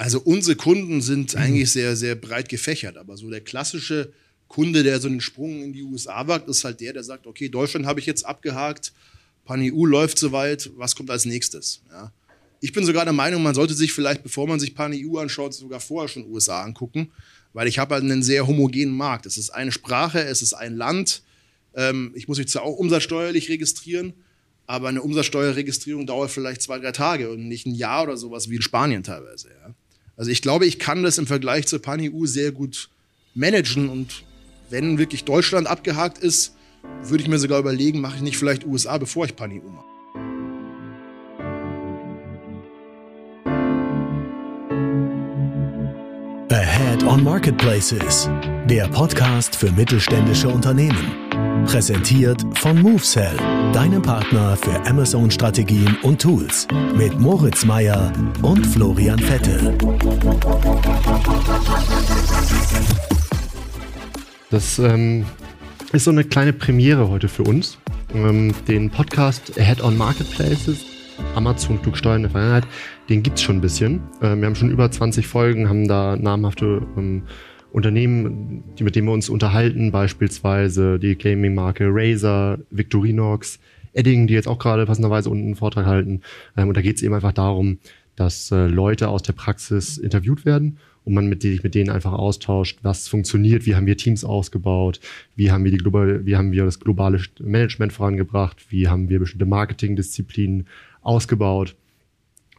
Also unsere Kunden sind mhm. eigentlich sehr, sehr breit gefächert, aber so der klassische Kunde, der so einen Sprung in die USA wagt, ist halt der, der sagt, okay, Deutschland habe ich jetzt abgehakt, PanEU läuft soweit, was kommt als nächstes? Ja. Ich bin sogar der Meinung, man sollte sich vielleicht, bevor man sich PanEU anschaut, sogar vorher schon USA angucken, weil ich habe halt einen sehr homogenen Markt. Es ist eine Sprache, es ist ein Land. Ähm, ich muss mich zwar auch umsatzsteuerlich registrieren, aber eine Umsatzsteuerregistrierung dauert vielleicht zwei, drei Tage und nicht ein Jahr oder sowas wie in Spanien teilweise. Ja. Also ich glaube, ich kann das im Vergleich zur PanEU sehr gut managen und wenn wirklich Deutschland abgehakt ist, würde ich mir sogar überlegen, mache ich nicht vielleicht USA, bevor ich PanEU mache. Ahead on Marketplaces, der Podcast für mittelständische Unternehmen. Präsentiert von MoveSell, deinem Partner für Amazon-Strategien und Tools. Mit Moritz Meyer und Florian Vettel. Das ähm, ist so eine kleine Premiere heute für uns. Ähm, den Podcast Ahead on Marketplaces, Amazon Klugsteuern in der Vergangenheit, den gibt's schon ein bisschen. Ähm, wir haben schon über 20 Folgen, haben da namhafte ähm, Unternehmen, die, mit denen wir uns unterhalten, beispielsweise die Gaming-Marke Razer, Victorinox, Edding, die jetzt auch gerade passenderweise unten einen Vortrag halten. Ähm, und da geht es eben einfach darum, dass äh, Leute aus der Praxis interviewt werden und man mit, sich mit denen einfach austauscht, was funktioniert, wie haben wir Teams ausgebaut, wie haben wir, die global, wie haben wir das globale Management vorangebracht, wie haben wir bestimmte Marketingdisziplinen ausgebaut.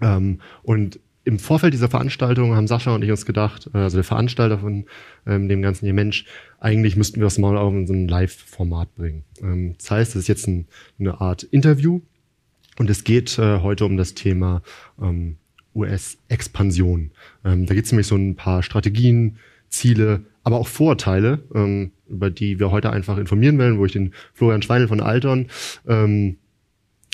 Ähm, und im Vorfeld dieser Veranstaltung haben Sascha und ich uns gedacht, äh, also der Veranstalter von ähm, dem ganzen hier Mensch, eigentlich müssten wir das mal auch in so ein Live-Format bringen. Ähm, das heißt, es ist jetzt ein, eine Art Interview und es geht äh, heute um das Thema ähm, US-Expansion. Ähm, da geht es nämlich so ein paar Strategien, Ziele, aber auch Vorteile, ähm, über die wir heute einfach informieren werden, wo ich den Florian Schweinel von Alton ähm,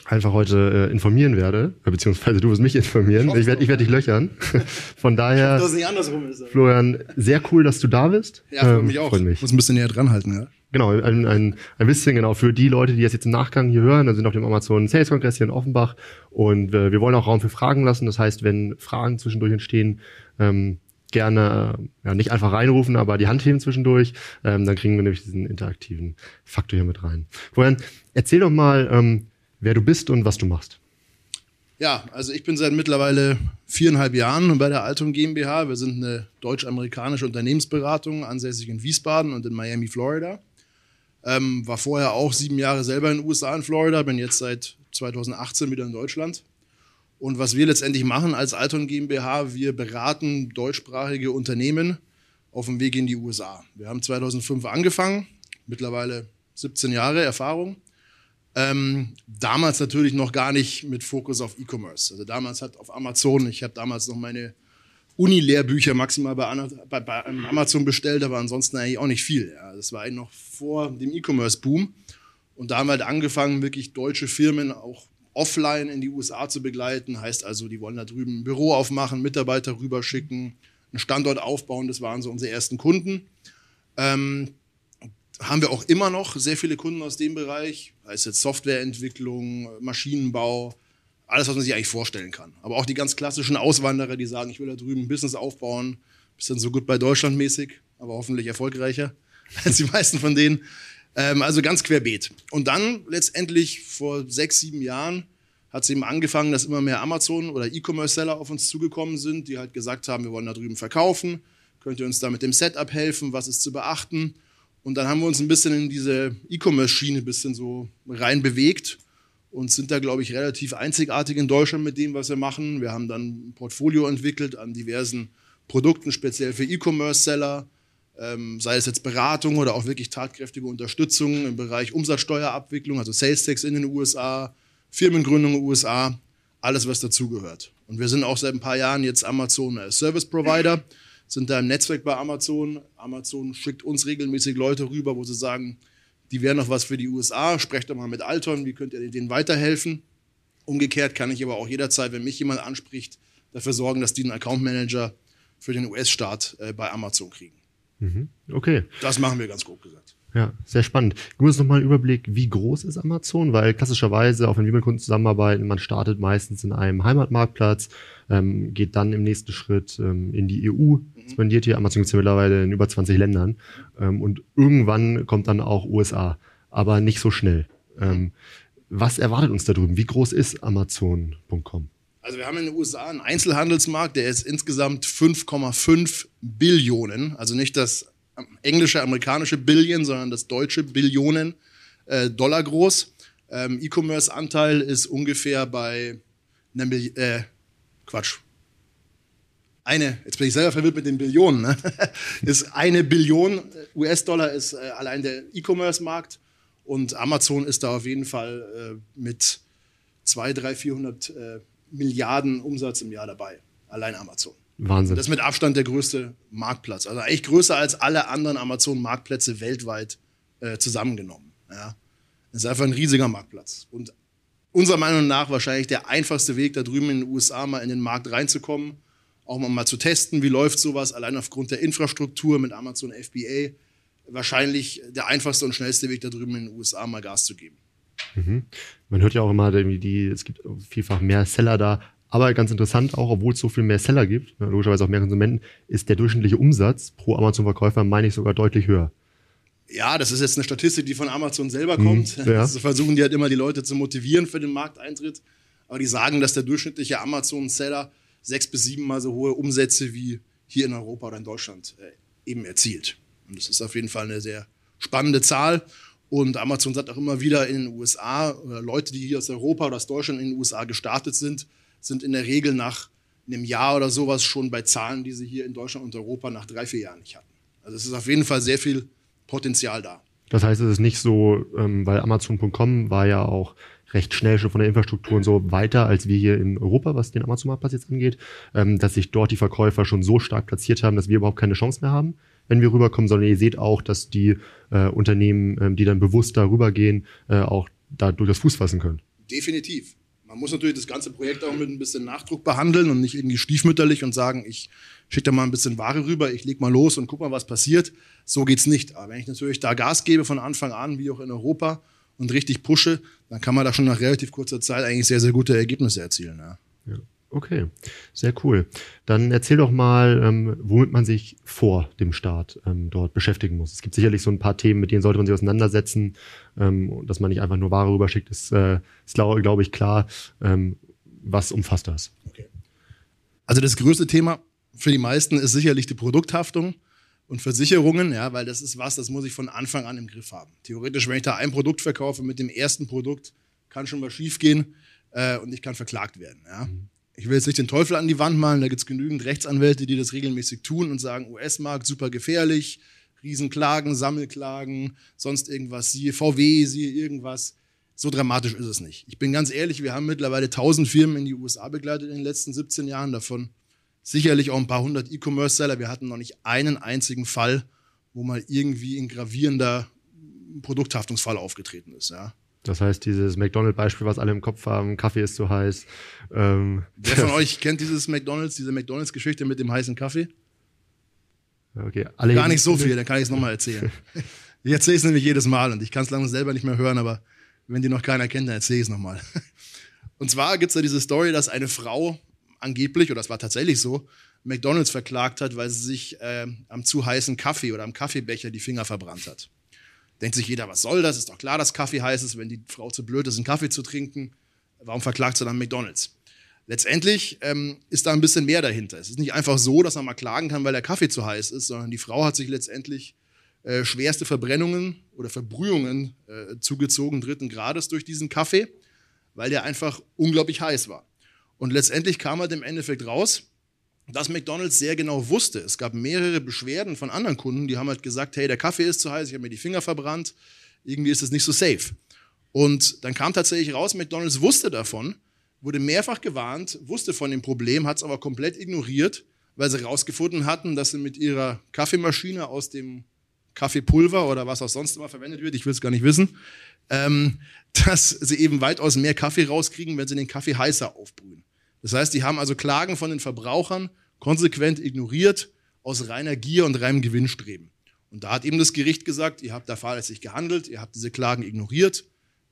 einfach heute äh, informieren werde, äh, beziehungsweise du wirst mich informieren. Ich, ich werde ich werd dich löchern. Von daher, dass es nicht andersrum ist. Florian, sehr cool, dass du da bist. Ja, freut ähm, mich auch. Freut mich. Ich muss ein bisschen näher dran halten, ja. Genau, ein, ein, ein bisschen genau für die Leute, die das jetzt im Nachgang hier hören, da sind auf dem Amazon Sales Kongress hier in Offenbach und äh, wir wollen auch Raum für Fragen lassen. Das heißt, wenn Fragen zwischendurch entstehen, ähm, gerne äh, ja, nicht einfach reinrufen, aber die Hand heben zwischendurch, ähm, dann kriegen wir nämlich diesen interaktiven Faktor hier mit rein. Florian, erzähl doch mal, ähm, wer du bist und was du machst. Ja, also ich bin seit mittlerweile viereinhalb Jahren bei der Altum GmbH. Wir sind eine deutsch-amerikanische Unternehmensberatung, ansässig in Wiesbaden und in Miami, Florida. Ähm, war vorher auch sieben Jahre selber in den USA in Florida, bin jetzt seit 2018 wieder in Deutschland. Und was wir letztendlich machen als Alton GmbH, wir beraten deutschsprachige Unternehmen auf dem Weg in die USA. Wir haben 2005 angefangen, mittlerweile 17 Jahre Erfahrung ähm, damals natürlich noch gar nicht mit Fokus auf E-Commerce. Also damals hat auf Amazon, ich habe damals noch meine Uni-Lehrbücher maximal bei, bei, bei, Amazon bestellt, aber ansonsten eigentlich auch nicht viel. Ja. Das war eigentlich noch vor dem E-Commerce-Boom. Und da haben wir halt angefangen, wirklich deutsche Firmen auch offline in die USA zu begleiten. Heißt also, die wollen da drüben ein Büro aufmachen, Mitarbeiter rüberschicken, einen Standort aufbauen. Das waren so unsere ersten Kunden. Ähm, haben wir auch immer noch sehr viele Kunden aus dem Bereich, heißt jetzt Softwareentwicklung, Maschinenbau, alles, was man sich eigentlich vorstellen kann. Aber auch die ganz klassischen Auswanderer, die sagen, ich will da drüben ein Business aufbauen, bisschen so gut bei Deutschland mäßig, aber hoffentlich erfolgreicher als die meisten von denen. Ähm, also ganz querbeet. Und dann letztendlich vor sechs, sieben Jahren hat es eben angefangen, dass immer mehr Amazon- oder E-Commerce-Seller auf uns zugekommen sind, die halt gesagt haben, wir wollen da drüben verkaufen, könnt ihr uns da mit dem Setup helfen, was ist zu beachten? Und dann haben wir uns ein bisschen in diese E-Commerce-Schiene ein bisschen so rein bewegt und sind da, glaube ich, relativ einzigartig in Deutschland mit dem, was wir machen. Wir haben dann ein Portfolio entwickelt an diversen Produkten, speziell für E-Commerce-Seller, ähm, sei es jetzt Beratung oder auch wirklich tatkräftige Unterstützung im Bereich Umsatzsteuerabwicklung, also Sales Tax in den USA, Firmengründung in den USA, alles, was dazugehört. Und wir sind auch seit ein paar Jahren jetzt Amazon Service Provider sind da im Netzwerk bei Amazon. Amazon schickt uns regelmäßig Leute rüber, wo sie sagen, die wären noch was für die USA, sprecht doch mal mit Alton, wie könnt ihr denen weiterhelfen? Umgekehrt kann ich aber auch jederzeit, wenn mich jemand anspricht, dafür sorgen, dass die einen Account Manager für den US-Staat äh, bei Amazon kriegen. Mhm. Okay. Das machen wir ganz grob gesagt. Ja, sehr spannend. Gib uns nochmal einen Überblick, wie groß ist Amazon? Weil klassischerweise, auch wenn wir mit Kunden zusammenarbeiten, man startet meistens in einem Heimatmarktplatz, ähm, geht dann im nächsten Schritt ähm, in die EU, expandiert hier. Amazon gibt es ja mittlerweile in über 20 Ländern. Ähm, und irgendwann kommt dann auch USA, aber nicht so schnell. Ähm, was erwartet uns da drüben? Wie groß ist Amazon.com? Also wir haben in den USA einen Einzelhandelsmarkt, der ist insgesamt 5,5 Billionen, also nicht das englische, amerikanische Billion, sondern das deutsche Billionen äh, Dollar groß. Ähm, E-Commerce-Anteil ist ungefähr bei einer Milli äh, Quatsch. Eine, jetzt bin ich selber verwirrt mit den Billionen, ne? ist eine Billion US-Dollar ist äh, allein der E-Commerce-Markt und Amazon ist da auf jeden Fall äh, mit 200, 300, 400 Milliarden Umsatz im Jahr dabei. Allein Amazon. Wahnsinn. Das ist mit Abstand der größte Marktplatz. Also eigentlich größer als alle anderen Amazon-Marktplätze weltweit äh, zusammengenommen. Ja. Das ist einfach ein riesiger Marktplatz. Und unserer Meinung nach wahrscheinlich der einfachste Weg, da drüben in den USA mal in den Markt reinzukommen, auch mal, mal zu testen, wie läuft sowas, allein aufgrund der Infrastruktur mit Amazon FBA. Wahrscheinlich der einfachste und schnellste Weg, da drüben in den USA mal Gas zu geben. Mhm. Man hört ja auch immer, die, es gibt vielfach mehr Seller da. Aber ganz interessant, auch obwohl es so viel mehr Seller gibt, ne, logischerweise auch mehr Konsumenten, ist der durchschnittliche Umsatz pro Amazon-Verkäufer, meine ich, sogar deutlich höher. Ja, das ist jetzt eine Statistik, die von Amazon selber kommt. Mhm, ja. Also versuchen die halt immer die Leute zu motivieren für den Markteintritt. Aber die sagen, dass der durchschnittliche Amazon-Seller sechs bis sieben Mal so hohe Umsätze wie hier in Europa oder in Deutschland äh, eben erzielt. Und das ist auf jeden Fall eine sehr spannende Zahl. Und Amazon sagt auch immer wieder in den USA, oder Leute, die hier aus Europa oder aus Deutschland in den USA gestartet sind, sind in der Regel nach einem Jahr oder sowas schon bei Zahlen, die sie hier in Deutschland und Europa nach drei, vier Jahren nicht hatten. Also es ist auf jeden Fall sehr viel Potenzial da. Das heißt, es ist nicht so, ähm, weil Amazon.com war ja auch recht schnell schon von der Infrastruktur und so weiter als wir hier in Europa, was den Amazon-Marktplatz jetzt angeht, ähm, dass sich dort die Verkäufer schon so stark platziert haben, dass wir überhaupt keine Chance mehr haben wenn wir rüberkommen, sondern ihr seht auch, dass die äh, Unternehmen, ähm, die dann bewusst darüber gehen, äh, auch da durchaus Fuß fassen können. Definitiv. Man muss natürlich das ganze Projekt auch mit ein bisschen Nachdruck behandeln und nicht irgendwie stiefmütterlich und sagen, ich schicke da mal ein bisschen Ware rüber, ich leg mal los und guck mal, was passiert. So geht's nicht. Aber wenn ich natürlich da Gas gebe von Anfang an, wie auch in Europa, und richtig pushe, dann kann man da schon nach relativ kurzer Zeit eigentlich sehr, sehr gute Ergebnisse erzielen. Ja. ja. Okay, sehr cool. Dann erzähl doch mal, ähm, womit man sich vor dem Start ähm, dort beschäftigen muss. Es gibt sicherlich so ein paar Themen, mit denen sollte man sich auseinandersetzen. Ähm, dass man nicht einfach nur Ware rüberschickt, ist, äh, ist glaube glaub ich, klar. Ähm, was umfasst das? Okay. Also das größte Thema für die meisten ist sicherlich die Produkthaftung und Versicherungen, ja, weil das ist was, das muss ich von Anfang an im Griff haben. Theoretisch, wenn ich da ein Produkt verkaufe, mit dem ersten Produkt kann schon was schiefgehen äh, und ich kann verklagt werden. Ja. Mhm ich will jetzt nicht den Teufel an die Wand malen, da gibt es genügend Rechtsanwälte, die das regelmäßig tun und sagen, US-Markt super gefährlich, Riesenklagen, Sammelklagen, sonst irgendwas, siehe VW, siehe irgendwas. So dramatisch ist es nicht. Ich bin ganz ehrlich, wir haben mittlerweile 1000 Firmen in die USA begleitet in den letzten 17 Jahren, davon sicherlich auch ein paar hundert E-Commerce-Seller. Wir hatten noch nicht einen einzigen Fall, wo mal irgendwie ein gravierender Produkthaftungsfall aufgetreten ist. Ja. Das heißt, dieses McDonald-Beispiel, was alle im Kopf haben, Kaffee ist zu heiß. Ähm, Wer von euch kennt dieses McDonalds, diese McDonalds-Geschichte mit dem heißen Kaffee? Okay, alle Gar nicht so viel, dann kann ich es nochmal erzählen. ich erzähle es nämlich jedes Mal und ich kann es lange selber nicht mehr hören, aber wenn die noch keiner kennt, dann erzähle ich es nochmal. Und zwar gibt es da diese Story, dass eine Frau angeblich, oder es war tatsächlich so, McDonalds verklagt hat, weil sie sich äh, am zu heißen Kaffee oder am Kaffeebecher die Finger verbrannt hat. Denkt sich jeder, was soll das? Ist doch klar, dass Kaffee heiß ist, wenn die Frau zu blöd ist, einen Kaffee zu trinken. Warum verklagt sie dann McDonalds? Letztendlich ähm, ist da ein bisschen mehr dahinter. Es ist nicht einfach so, dass man mal klagen kann, weil der Kaffee zu heiß ist, sondern die Frau hat sich letztendlich äh, schwerste Verbrennungen oder Verbrühungen äh, zugezogen, dritten Grades durch diesen Kaffee, weil der einfach unglaublich heiß war. Und letztendlich kam halt im Endeffekt raus, dass McDonald's sehr genau wusste. Es gab mehrere Beschwerden von anderen Kunden, die haben halt gesagt, hey, der Kaffee ist zu heiß, ich habe mir die Finger verbrannt, irgendwie ist es nicht so safe. Und dann kam tatsächlich raus, McDonald's wusste davon, wurde mehrfach gewarnt, wusste von dem Problem, hat es aber komplett ignoriert, weil sie herausgefunden hatten, dass sie mit ihrer Kaffeemaschine aus dem Kaffeepulver oder was auch sonst immer verwendet wird, ich will es gar nicht wissen, ähm, dass sie eben weitaus mehr Kaffee rauskriegen, wenn sie den Kaffee heißer aufbrühen. Das heißt, die haben also Klagen von den Verbrauchern konsequent ignoriert aus reiner Gier und reinem Gewinnstreben. Und da hat eben das Gericht gesagt, ihr habt da fahrlässig gehandelt, ihr habt diese Klagen ignoriert,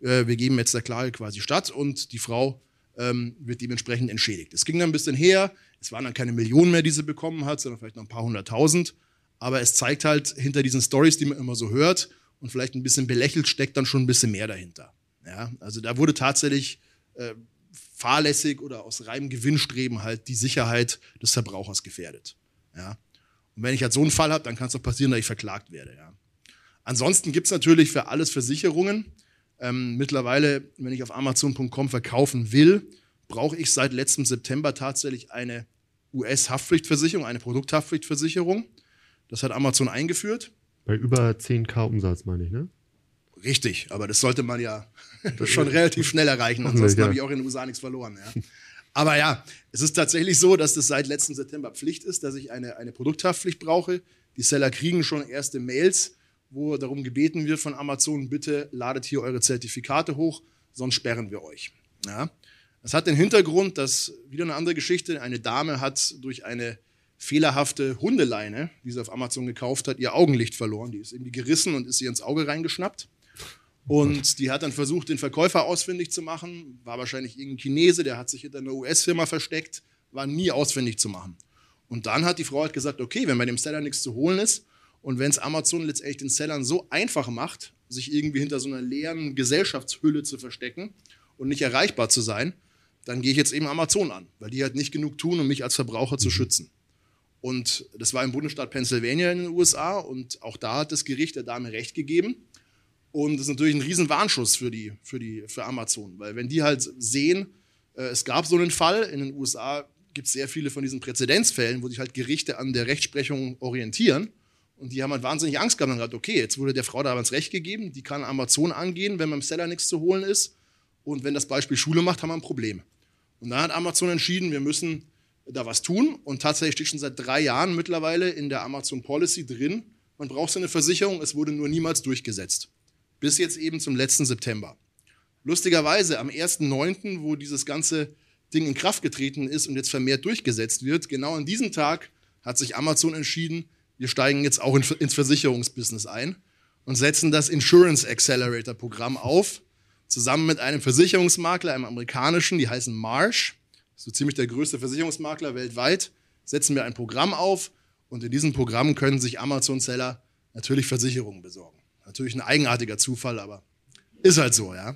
äh, wir geben jetzt der Klage quasi statt und die Frau ähm, wird dementsprechend entschädigt. Es ging dann ein bisschen her, es waren dann keine Millionen mehr, die sie bekommen hat, sondern vielleicht noch ein paar hunderttausend. Aber es zeigt halt hinter diesen Stories, die man immer so hört und vielleicht ein bisschen belächelt, steckt dann schon ein bisschen mehr dahinter. Ja, also da wurde tatsächlich äh, fahrlässig oder aus reinem Gewinnstreben halt die Sicherheit des Verbrauchers gefährdet. Ja. Und wenn ich halt so einen Fall habe, dann kann es doch passieren, dass ich verklagt werde. Ja. Ansonsten gibt es natürlich für alles Versicherungen. Ähm, mittlerweile, wenn ich auf Amazon.com verkaufen will, brauche ich seit letztem September tatsächlich eine US-Haftpflichtversicherung, eine Produkthaftpflichtversicherung. Das hat Amazon eingeführt. Bei über 10k Umsatz, meine ich, ne? Richtig, aber das sollte man ja schon relativ schnell erreichen, ansonsten ja. habe ich auch in den USA nichts verloren. Ja. Aber ja, es ist tatsächlich so, dass das seit letztem September Pflicht ist, dass ich eine, eine Produkthaftpflicht brauche. Die Seller kriegen schon erste Mails, wo darum gebeten wird von Amazon, bitte ladet hier eure Zertifikate hoch, sonst sperren wir euch. Ja. Das hat den Hintergrund, dass wieder eine andere Geschichte, eine Dame hat durch eine fehlerhafte Hundeleine, die sie auf Amazon gekauft hat, ihr Augenlicht verloren. Die ist irgendwie gerissen und ist ihr ins Auge reingeschnappt. Und die hat dann versucht, den Verkäufer ausfindig zu machen. War wahrscheinlich irgendein Chinese, der hat sich hinter einer US-Firma versteckt, war nie ausfindig zu machen. Und dann hat die Frau halt gesagt, okay, wenn bei dem Seller nichts zu holen ist und wenn es Amazon letztendlich den Sellern so einfach macht, sich irgendwie hinter so einer leeren Gesellschaftshülle zu verstecken und nicht erreichbar zu sein, dann gehe ich jetzt eben Amazon an, weil die halt nicht genug tun, um mich als Verbraucher zu mhm. schützen. Und das war im Bundesstaat Pennsylvania in den USA und auch da hat das Gericht der Dame recht gegeben. Und das ist natürlich ein riesen Warnschuss für, die, für, die, für Amazon, weil wenn die halt sehen, äh, es gab so einen Fall, in den USA gibt es sehr viele von diesen Präzedenzfällen, wo sich halt Gerichte an der Rechtsprechung orientieren. Und die haben halt wahnsinnig Angst gehabt und gesagt, okay, jetzt wurde der Frau da das Recht gegeben, die kann Amazon angehen, wenn beim Seller nichts zu holen ist. Und wenn das Beispiel Schule macht, haben wir ein Problem. Und dann hat Amazon entschieden, wir müssen da was tun. Und tatsächlich steht schon seit drei Jahren mittlerweile in der Amazon Policy drin, man braucht so eine Versicherung, es wurde nur niemals durchgesetzt. Bis jetzt eben zum letzten September. Lustigerweise am 1.9., wo dieses ganze Ding in Kraft getreten ist und jetzt vermehrt durchgesetzt wird, genau an diesem Tag hat sich Amazon entschieden, wir steigen jetzt auch ins Versicherungsbusiness ein und setzen das Insurance Accelerator Programm auf, zusammen mit einem Versicherungsmakler, einem amerikanischen, die heißen Marsh, so ziemlich der größte Versicherungsmakler weltweit, setzen wir ein Programm auf und in diesem Programm können sich Amazon-Seller natürlich Versicherungen besorgen. Natürlich ein eigenartiger Zufall, aber ist halt so, ja.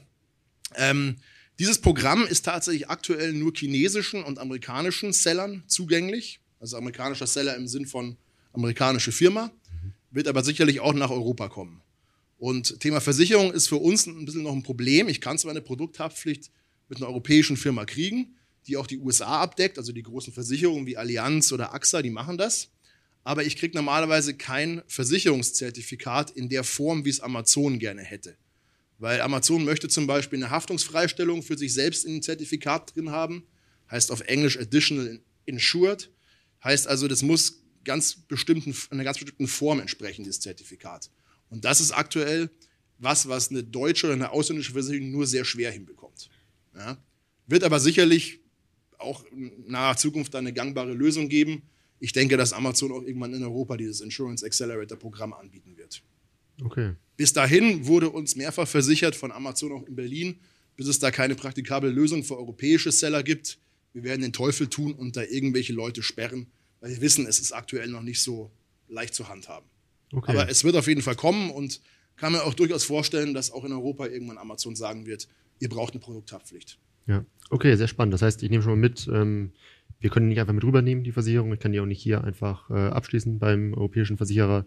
Ähm, dieses Programm ist tatsächlich aktuell nur chinesischen und amerikanischen Sellern zugänglich. Also amerikanischer Seller im Sinn von amerikanische Firma, wird aber sicherlich auch nach Europa kommen. Und Thema Versicherung ist für uns ein bisschen noch ein Problem. Ich kann zwar eine Produkthaftpflicht mit einer europäischen Firma kriegen, die auch die USA abdeckt, also die großen Versicherungen wie Allianz oder AXA, die machen das. Aber ich kriege normalerweise kein Versicherungszertifikat in der Form, wie es Amazon gerne hätte. Weil Amazon möchte zum Beispiel eine Haftungsfreistellung für sich selbst in dem Zertifikat drin haben, heißt auf Englisch Additional Insured, heißt also, das muss ganz bestimmten, einer ganz bestimmten Form entsprechen, dieses Zertifikat. Und das ist aktuell was, was eine deutsche oder eine ausländische Versicherung nur sehr schwer hinbekommt. Ja? Wird aber sicherlich auch in naher Zukunft eine gangbare Lösung geben. Ich denke, dass Amazon auch irgendwann in Europa dieses Insurance Accelerator Programm anbieten wird. Okay. Bis dahin wurde uns mehrfach versichert von Amazon auch in Berlin, bis es da keine praktikable Lösung für europäische Seller gibt. Wir werden den Teufel tun und da irgendwelche Leute sperren, weil wir wissen, es ist aktuell noch nicht so leicht zu handhaben. Okay. Aber es wird auf jeden Fall kommen und kann mir auch durchaus vorstellen, dass auch in Europa irgendwann Amazon sagen wird, ihr braucht eine Produkthaftpflicht. Ja, okay, sehr spannend. Das heißt, ich nehme schon mal mit, ähm, wir können nicht einfach mit rübernehmen, die Versicherung. Ich kann die auch nicht hier einfach äh, abschließen beim europäischen Versicherer.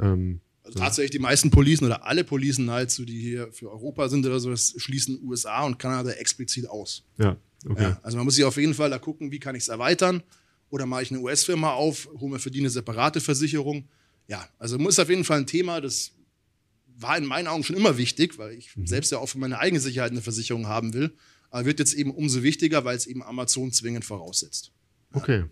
Ähm, also tatsächlich die meisten Policen oder alle Policen nahezu, die hier für Europa sind oder so, das schließen USA und Kanada explizit aus. Ja, okay. Ja, also man muss sich auf jeden Fall da gucken, wie kann ich es erweitern oder mache ich eine US-Firma auf, hole mir für die eine separate Versicherung ja, also ist auf jeden Fall ein Thema, das war in meinen Augen schon immer wichtig, weil ich mhm. selbst ja auch für meine eigene Sicherheit eine Versicherung haben will. Aber wird jetzt eben umso wichtiger, weil es eben Amazon zwingend voraussetzt. Okay.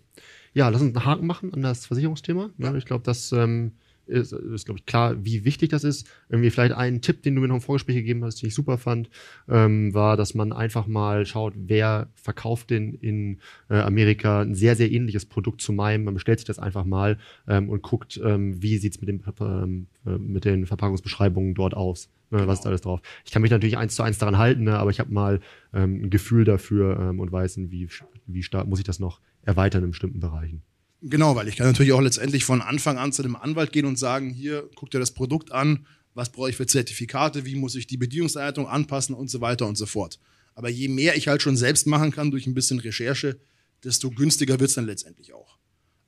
Ja, lass uns einen Haken machen an das Versicherungsthema. Ja. Ich glaube, das ähm, ist, ist glaube ich, klar, wie wichtig das ist. Irgendwie vielleicht ein Tipp, den du mir noch im Vorgespräch gegeben hast, den ich super fand, ähm, war, dass man einfach mal schaut, wer verkauft denn in äh, Amerika ein sehr, sehr ähnliches Produkt zu meinem. Man bestellt sich das einfach mal ähm, und guckt, ähm, wie sieht's mit, dem, ähm, äh, mit den Verpackungsbeschreibungen dort aus. Ne. Was ist alles drauf? Ich kann mich natürlich eins zu eins daran halten, ne, aber ich habe mal ähm, ein Gefühl dafür ähm, und weiß, wie, wie stark muss ich das noch erweitern in bestimmten Bereichen. Genau, weil ich kann natürlich auch letztendlich von Anfang an zu dem Anwalt gehen und sagen, hier, guck dir das Produkt an, was brauche ich für Zertifikate, wie muss ich die Bedienungsanleitung anpassen und so weiter und so fort. Aber je mehr ich halt schon selbst machen kann durch ein bisschen Recherche, desto günstiger wird es dann letztendlich auch.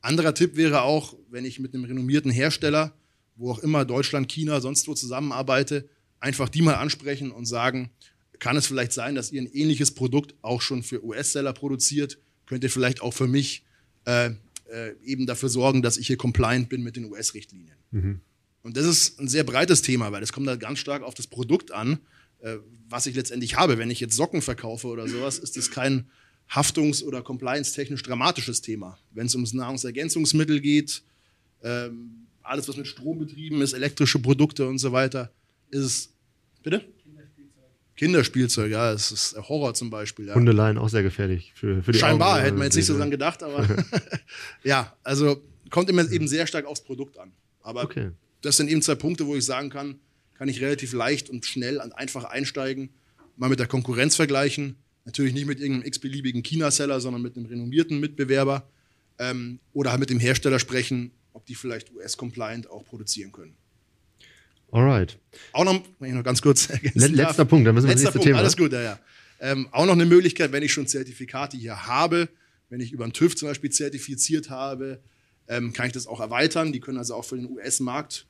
Anderer Tipp wäre auch, wenn ich mit einem renommierten Hersteller, wo auch immer Deutschland, China, sonst wo zusammenarbeite, einfach die mal ansprechen und sagen, kann es vielleicht sein, dass ihr ein ähnliches Produkt auch schon für US-Seller produziert? Könnt ihr vielleicht auch für mich äh, äh, eben dafür sorgen, dass ich hier compliant bin mit den US-Richtlinien. Mhm. Und das ist ein sehr breites Thema, weil es kommt da ganz stark auf das Produkt an, äh, was ich letztendlich habe. Wenn ich jetzt Socken verkaufe oder sowas, ist das kein haftungs- oder compliance-technisch dramatisches Thema. Wenn es ums Nahrungsergänzungsmittel geht, ähm, alles, was mit Strom betrieben ist, elektrische Produkte und so weiter, ist es. Bitte? Kinderspielzeug, ja, es ist Horror zum Beispiel. Ja. Hundeleien auch sehr gefährlich für, für die Scheinbar, Augen, hätten wir jetzt nicht so dran gedacht, aber ja, also kommt immer eben sehr stark aufs Produkt an. Aber okay. das sind eben zwei Punkte, wo ich sagen kann, kann ich relativ leicht und schnell und einfach einsteigen, mal mit der Konkurrenz vergleichen. Natürlich nicht mit irgendeinem x-beliebigen China-Seller, sondern mit einem renommierten Mitbewerber ähm, oder halt mit dem Hersteller sprechen, ob die vielleicht US-compliant auch produzieren können. Alright. Auch noch, wenn ich noch ganz kurz ergänzen Letzter. Punkt, dann müssen wir Letzter nächste Punkt, Thema. Alles gut, ja, ja. Ähm, auch noch eine Möglichkeit, wenn ich schon Zertifikate hier habe, wenn ich über einen TÜV zum Beispiel zertifiziert habe, ähm, kann ich das auch erweitern. Die können also auch für den US-Markt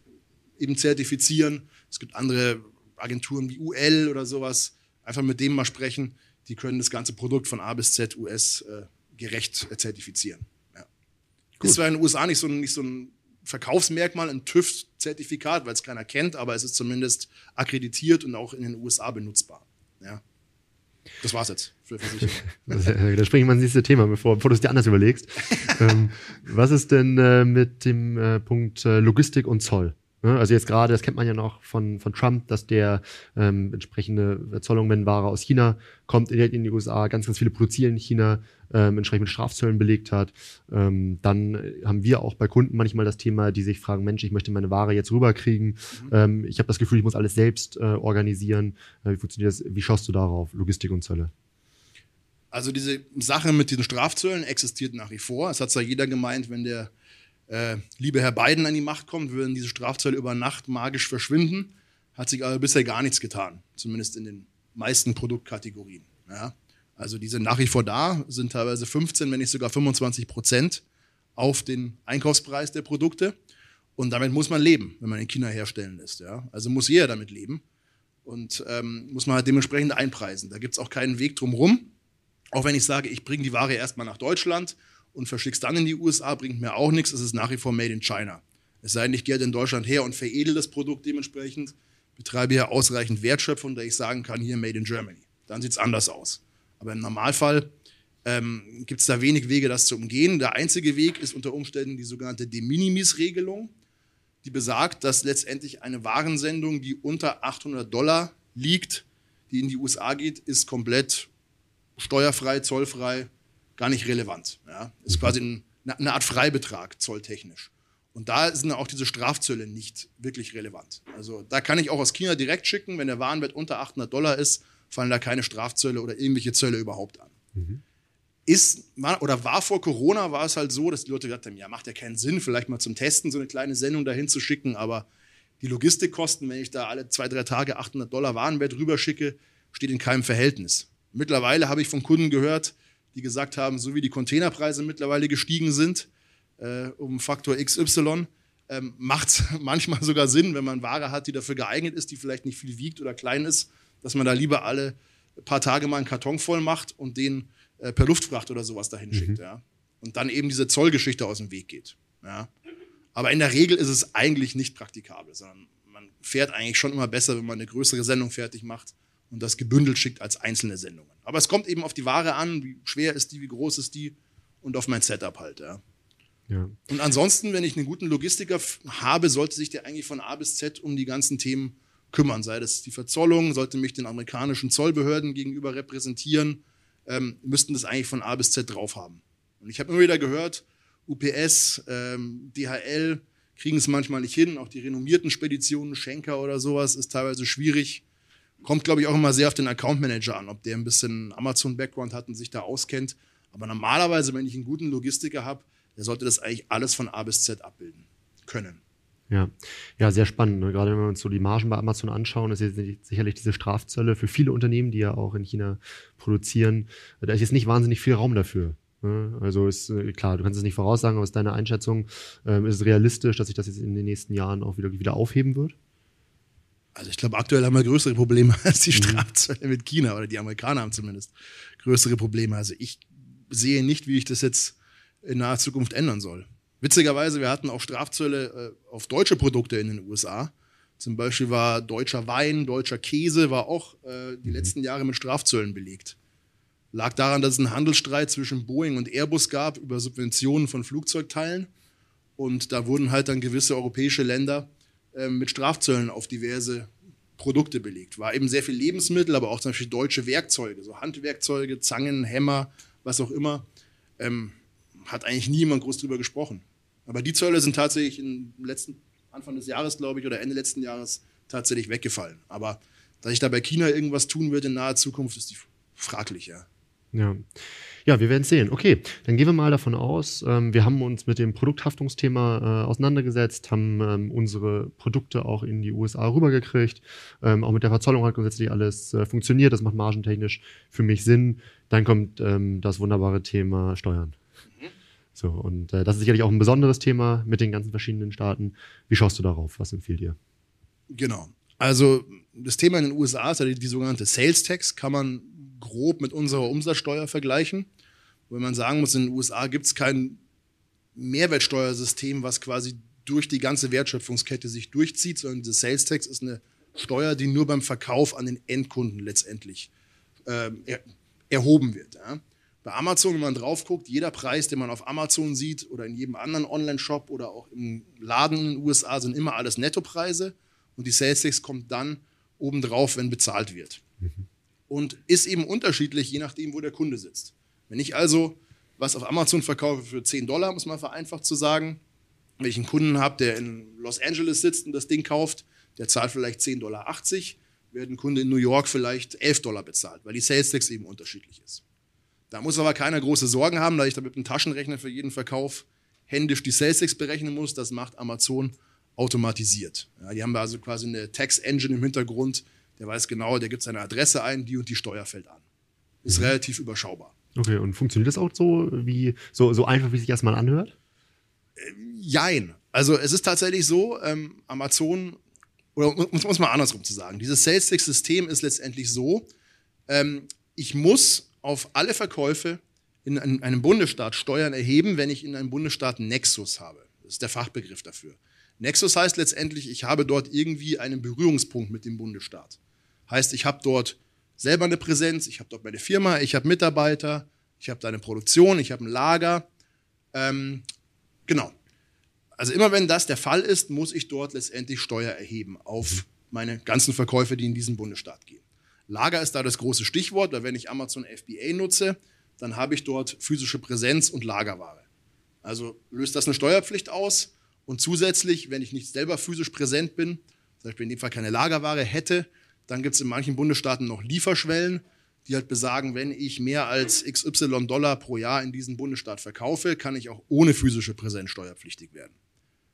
eben zertifizieren. Es gibt andere Agenturen wie UL oder sowas. Einfach mit dem mal sprechen. Die können das ganze Produkt von A bis Z US äh, gerecht äh, zertifizieren. Ja. Ist zwar in den USA nicht so, nicht so ein Verkaufsmerkmal, ein TÜV-Zertifikat, weil es keiner kennt, aber es ist zumindest akkreditiert und auch in den USA benutzbar. Ja. Das war's jetzt für Versicherung. da springen wir ins nächste Thema, bevor, bevor du es dir anders überlegst. ähm, was ist denn äh, mit dem äh, Punkt äh, Logistik und Zoll? Ne? Also jetzt gerade, das kennt man ja noch von, von Trump, dass der ähm, entsprechende Zollung, wenn Ware aus China kommt in, in die USA, ganz, ganz viele produzieren in China, ähm, entsprechend mit Strafzöllen belegt hat. Ähm, dann haben wir auch bei Kunden manchmal das Thema, die sich fragen, Mensch, ich möchte meine Ware jetzt rüberkriegen. Mhm. Ähm, ich habe das Gefühl, ich muss alles selbst äh, organisieren. Äh, wie funktioniert das? Wie schaust du darauf, Logistik und Zölle? Also diese Sache mit diesen Strafzöllen existiert nach wie vor. Es hat zwar jeder gemeint, wenn der äh, liebe Herr Biden an die Macht kommt, würden diese Strafzölle über Nacht magisch verschwinden. Hat sich aber bisher gar nichts getan, zumindest in den meisten Produktkategorien. Ja. Also die sind nach wie vor da, sind teilweise 15, wenn nicht sogar 25 Prozent auf den Einkaufspreis der Produkte. Und damit muss man leben, wenn man in China herstellen lässt. Ja. Also muss jeder damit leben und ähm, muss man halt dementsprechend einpreisen. Da gibt es auch keinen Weg drumherum. Auch wenn ich sage, ich bringe die Ware erstmal nach Deutschland und verschickst dann in die USA, bringt mir auch nichts. Es ist nach wie vor made in China. Es sei denn, ich gehe halt in Deutschland her und veredel das Produkt dementsprechend, betreibe hier ausreichend Wertschöpfung, dass ich sagen kann, hier made in Germany. Dann sieht es anders aus. Aber im Normalfall ähm, gibt es da wenig Wege, das zu umgehen. Der einzige Weg ist unter Umständen die sogenannte De Minimis-Regelung, die besagt, dass letztendlich eine Warensendung, die unter 800 Dollar liegt, die in die USA geht, ist komplett steuerfrei, zollfrei gar nicht relevant. Ja? Ist mhm. quasi ein, eine Art Freibetrag, zolltechnisch. Und da sind auch diese Strafzölle nicht wirklich relevant. Also da kann ich auch aus China direkt schicken, wenn der Warenwert unter 800 Dollar ist, fallen da keine Strafzölle oder irgendwelche Zölle überhaupt an. Mhm. Ist, war, oder war vor Corona, war es halt so, dass die Leute gesagt haben, ja, macht ja keinen Sinn, vielleicht mal zum Testen so eine kleine Sendung dahin zu schicken, aber die Logistikkosten, wenn ich da alle zwei, drei Tage 800 Dollar Warenwert rüberschicke, steht in keinem Verhältnis. Mittlerweile habe ich von Kunden gehört, die gesagt haben, so wie die Containerpreise mittlerweile gestiegen sind, äh, um Faktor XY, ähm, macht es manchmal sogar Sinn, wenn man Ware hat, die dafür geeignet ist, die vielleicht nicht viel wiegt oder klein ist, dass man da lieber alle paar Tage mal einen Karton voll macht und den äh, per Luftfracht oder sowas dahin mhm. schickt. Ja? Und dann eben diese Zollgeschichte aus dem Weg geht. Ja? Aber in der Regel ist es eigentlich nicht praktikabel, sondern man fährt eigentlich schon immer besser, wenn man eine größere Sendung fertig macht und das gebündelt schickt als einzelne Sendungen. Aber es kommt eben auf die Ware an, wie schwer ist die, wie groß ist die und auf mein Setup halt. Ja. Ja. Und ansonsten, wenn ich einen guten Logistiker habe, sollte sich der eigentlich von A bis Z um die ganzen Themen kümmern. Sei das die Verzollung, sollte mich den amerikanischen Zollbehörden gegenüber repräsentieren, ähm, müssten das eigentlich von A bis Z drauf haben. Und ich habe immer wieder gehört, UPS, ähm, DHL kriegen es manchmal nicht hin. Auch die renommierten Speditionen, Schenker oder sowas, ist teilweise schwierig. Kommt, glaube ich, auch immer sehr auf den Account Manager an, ob der ein bisschen Amazon-Background hat und sich da auskennt. Aber normalerweise, wenn ich einen guten Logistiker habe, der sollte das eigentlich alles von A bis Z abbilden können. Ja, ja, sehr spannend. Ne? Gerade wenn wir uns so die Margen bei Amazon anschauen, ist jetzt sicherlich diese Strafzölle für viele Unternehmen, die ja auch in China produzieren. Da ist jetzt nicht wahnsinnig viel Raum dafür. Ne? Also ist äh, klar, du kannst es nicht voraussagen, aber ist deine Einschätzung, ähm, ist es realistisch, dass sich das jetzt in den nächsten Jahren auch wieder, wieder aufheben wird? Also ich glaube, aktuell haben wir größere Probleme als die mhm. Strafzölle mit China oder die Amerikaner haben zumindest größere Probleme. Also ich sehe nicht, wie ich das jetzt in naher Zukunft ändern soll. Witzigerweise, wir hatten auch Strafzölle äh, auf deutsche Produkte in den USA. Zum Beispiel war deutscher Wein, deutscher Käse, war auch äh, die mhm. letzten Jahre mit Strafzöllen belegt. Lag daran, dass es einen Handelsstreit zwischen Boeing und Airbus gab über Subventionen von Flugzeugteilen. Und da wurden halt dann gewisse europäische Länder mit Strafzöllen auf diverse Produkte belegt. War eben sehr viel Lebensmittel, aber auch zum Beispiel deutsche Werkzeuge, so Handwerkzeuge, Zangen, Hämmer, was auch immer. Ähm, hat eigentlich niemand groß drüber gesprochen. Aber die Zölle sind tatsächlich im letzten, Anfang des Jahres, glaube ich, oder Ende letzten Jahres tatsächlich weggefallen. Aber dass ich da bei China irgendwas tun würde in naher Zukunft, ist fraglich, ja. Ja. Ja, wir werden sehen. Okay, dann gehen wir mal davon aus, ähm, wir haben uns mit dem Produkthaftungsthema äh, auseinandergesetzt, haben ähm, unsere Produkte auch in die USA rübergekriegt. Ähm, auch mit der Verzollung hat grundsätzlich alles äh, funktioniert. Das macht margentechnisch für mich Sinn. Dann kommt ähm, das wunderbare Thema Steuern. So, und äh, das ist sicherlich auch ein besonderes Thema mit den ganzen verschiedenen Staaten. Wie schaust du darauf? Was empfiehlt dir? Genau. Also das Thema in den USA ist ja die, die sogenannte Sales Tax, kann man grob mit unserer Umsatzsteuer vergleichen. Wenn man sagen muss, in den USA gibt es kein Mehrwertsteuersystem, was quasi durch die ganze Wertschöpfungskette sich durchzieht, sondern diese Sales Tax ist eine Steuer, die nur beim Verkauf an den Endkunden letztendlich äh, er, erhoben wird. Ja. Bei Amazon, wenn man drauf guckt, jeder Preis, den man auf Amazon sieht oder in jedem anderen Online-Shop oder auch im Laden in den USA, sind immer alles Nettopreise und die Sales Tax kommt dann obendrauf, wenn bezahlt wird. Mhm. Und ist eben unterschiedlich, je nachdem, wo der Kunde sitzt. Wenn ich also was auf Amazon verkaufe für 10 Dollar, muss man vereinfacht zu sagen, wenn ich einen Kunden habe, der in Los Angeles sitzt und das Ding kauft, der zahlt vielleicht 10,80 Dollar, wird ein Kunde in New York vielleicht 11 Dollar bezahlt, weil die Sales Tax eben unterschiedlich ist. Da muss aber keiner große Sorgen haben, da ich da mit einem Taschenrechner für jeden Verkauf händisch die Sales Tax berechnen muss. Das macht Amazon automatisiert. Ja, die haben also quasi eine Tax Engine im Hintergrund. Der weiß genau, der gibt seine Adresse ein, die und die Steuer fällt an. Ist mhm. relativ überschaubar. Okay, und funktioniert das auch so, wie, so, so einfach, wie sich erstmal anhört? Ähm, jein. Also es ist tatsächlich so, ähm, Amazon, oder muss, muss man andersrum zu sagen, dieses Sales Tax-System ist letztendlich so, ähm, ich muss auf alle Verkäufe in einem Bundesstaat Steuern erheben, wenn ich in einem Bundesstaat Nexus habe. Das ist der Fachbegriff dafür. Nexus heißt letztendlich, ich habe dort irgendwie einen Berührungspunkt mit dem Bundesstaat. Heißt, ich habe dort selber eine Präsenz, ich habe dort meine Firma, ich habe Mitarbeiter, ich habe da eine Produktion, ich habe ein Lager. Ähm, genau. Also immer wenn das der Fall ist, muss ich dort letztendlich Steuer erheben auf meine ganzen Verkäufe, die in diesen Bundesstaat gehen. Lager ist da das große Stichwort, weil wenn ich Amazon FBA nutze, dann habe ich dort physische Präsenz und Lagerware. Also löst das eine Steuerpflicht aus und zusätzlich, wenn ich nicht selber physisch präsent bin, zum Beispiel in dem Fall keine Lagerware hätte, dann gibt es in manchen Bundesstaaten noch Lieferschwellen, die halt besagen, wenn ich mehr als XY Dollar pro Jahr in diesen Bundesstaat verkaufe, kann ich auch ohne physische Präsenz steuerpflichtig werden.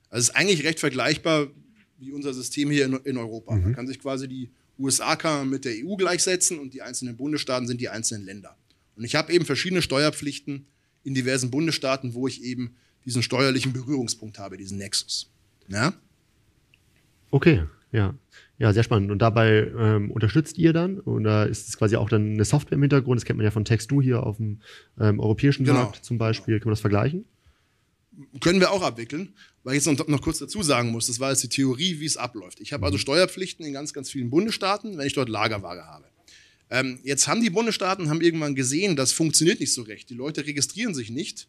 Also es ist eigentlich recht vergleichbar wie unser System hier in, in Europa. Mhm. Man kann sich quasi die USA kann mit der EU gleichsetzen und die einzelnen Bundesstaaten sind die einzelnen Länder. Und ich habe eben verschiedene Steuerpflichten in diversen Bundesstaaten, wo ich eben diesen steuerlichen Berührungspunkt habe, diesen Nexus. Ja? Okay, ja. Ja, sehr spannend. Und dabei ähm, unterstützt ihr dann? Oder ist es quasi auch dann eine Software im Hintergrund? Das kennt man ja von Text2 hier auf dem ähm, europäischen genau. Markt zum Beispiel. Kann man das vergleichen? Können wir auch abwickeln, weil ich jetzt noch, noch kurz dazu sagen muss, das war jetzt die Theorie, wie es abläuft. Ich habe also mhm. Steuerpflichten in ganz, ganz vielen Bundesstaaten, wenn ich dort Lagerware habe. Ähm, jetzt haben die Bundesstaaten haben irgendwann gesehen, das funktioniert nicht so recht. Die Leute registrieren sich nicht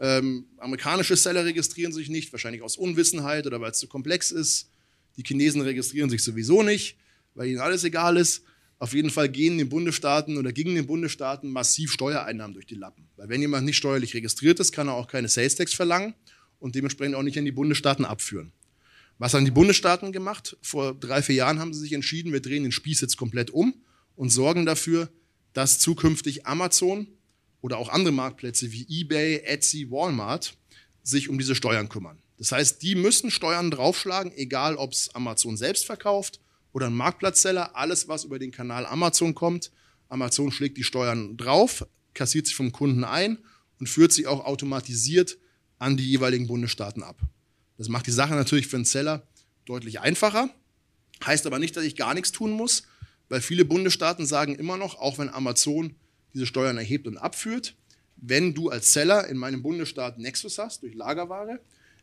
Ähm, amerikanische Seller registrieren sich nicht, wahrscheinlich aus Unwissenheit oder weil es zu komplex ist. Die Chinesen registrieren sich sowieso nicht, weil ihnen alles egal ist. Auf jeden Fall gehen den Bundesstaaten oder gingen den Bundesstaaten massiv Steuereinnahmen durch die Lappen. Weil wenn jemand nicht steuerlich registriert ist, kann er auch keine Sales Tax verlangen und dementsprechend auch nicht an die Bundesstaaten abführen. Was haben die Bundesstaaten gemacht? Vor drei, vier Jahren haben sie sich entschieden, wir drehen den Spieß jetzt komplett um und sorgen dafür, dass zukünftig Amazon oder auch andere Marktplätze wie eBay, Etsy, Walmart sich um diese Steuern kümmern. Das heißt, die müssen Steuern draufschlagen, egal ob es Amazon selbst verkauft oder ein Marktplatzseller. Alles, was über den Kanal Amazon kommt, Amazon schlägt die Steuern drauf, kassiert sie vom Kunden ein und führt sie auch automatisiert an die jeweiligen Bundesstaaten ab. Das macht die Sache natürlich für einen Seller deutlich einfacher, heißt aber nicht, dass ich gar nichts tun muss, weil viele Bundesstaaten sagen immer noch, auch wenn Amazon diese Steuern erhebt und abführt. Wenn du als Seller in meinem Bundesstaat Nexus hast durch Lagerware,